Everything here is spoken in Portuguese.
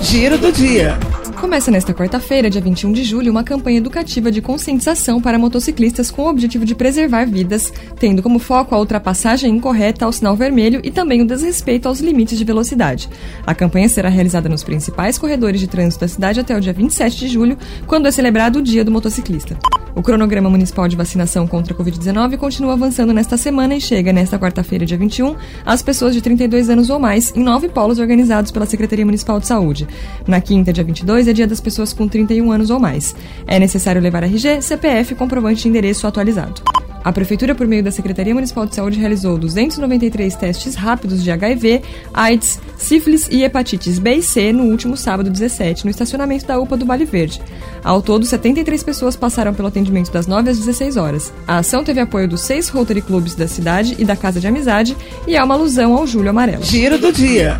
Giro do dia. Começa nesta quarta-feira, dia 21 de julho, uma campanha educativa de conscientização para motociclistas com o objetivo de preservar vidas, tendo como foco a ultrapassagem incorreta ao sinal vermelho e também o desrespeito aos limites de velocidade. A campanha será realizada nos principais corredores de trânsito da cidade até o dia 27 de julho, quando é celebrado o Dia do Motociclista. O cronograma municipal de vacinação contra a Covid-19 continua avançando nesta semana e chega nesta quarta-feira, dia 21, às pessoas de 32 anos ou mais, em nove polos organizados pela Secretaria Municipal de Saúde. Na quinta, dia 22, é dia das pessoas com 31 anos ou mais. É necessário levar RG, CPF comprovante de endereço atualizado. A Prefeitura, por meio da Secretaria Municipal de Saúde, realizou 293 testes rápidos de HIV, AIDS, sífilis e hepatites B e C no último sábado 17, no estacionamento da UPA do Vale Verde. Ao todo, 73 pessoas passaram pelo atendimento das 9 às 16 horas. A ação teve apoio dos seis Rotary Clubs da cidade e da Casa de Amizade e é uma alusão ao Julho Amarelo. Giro do dia.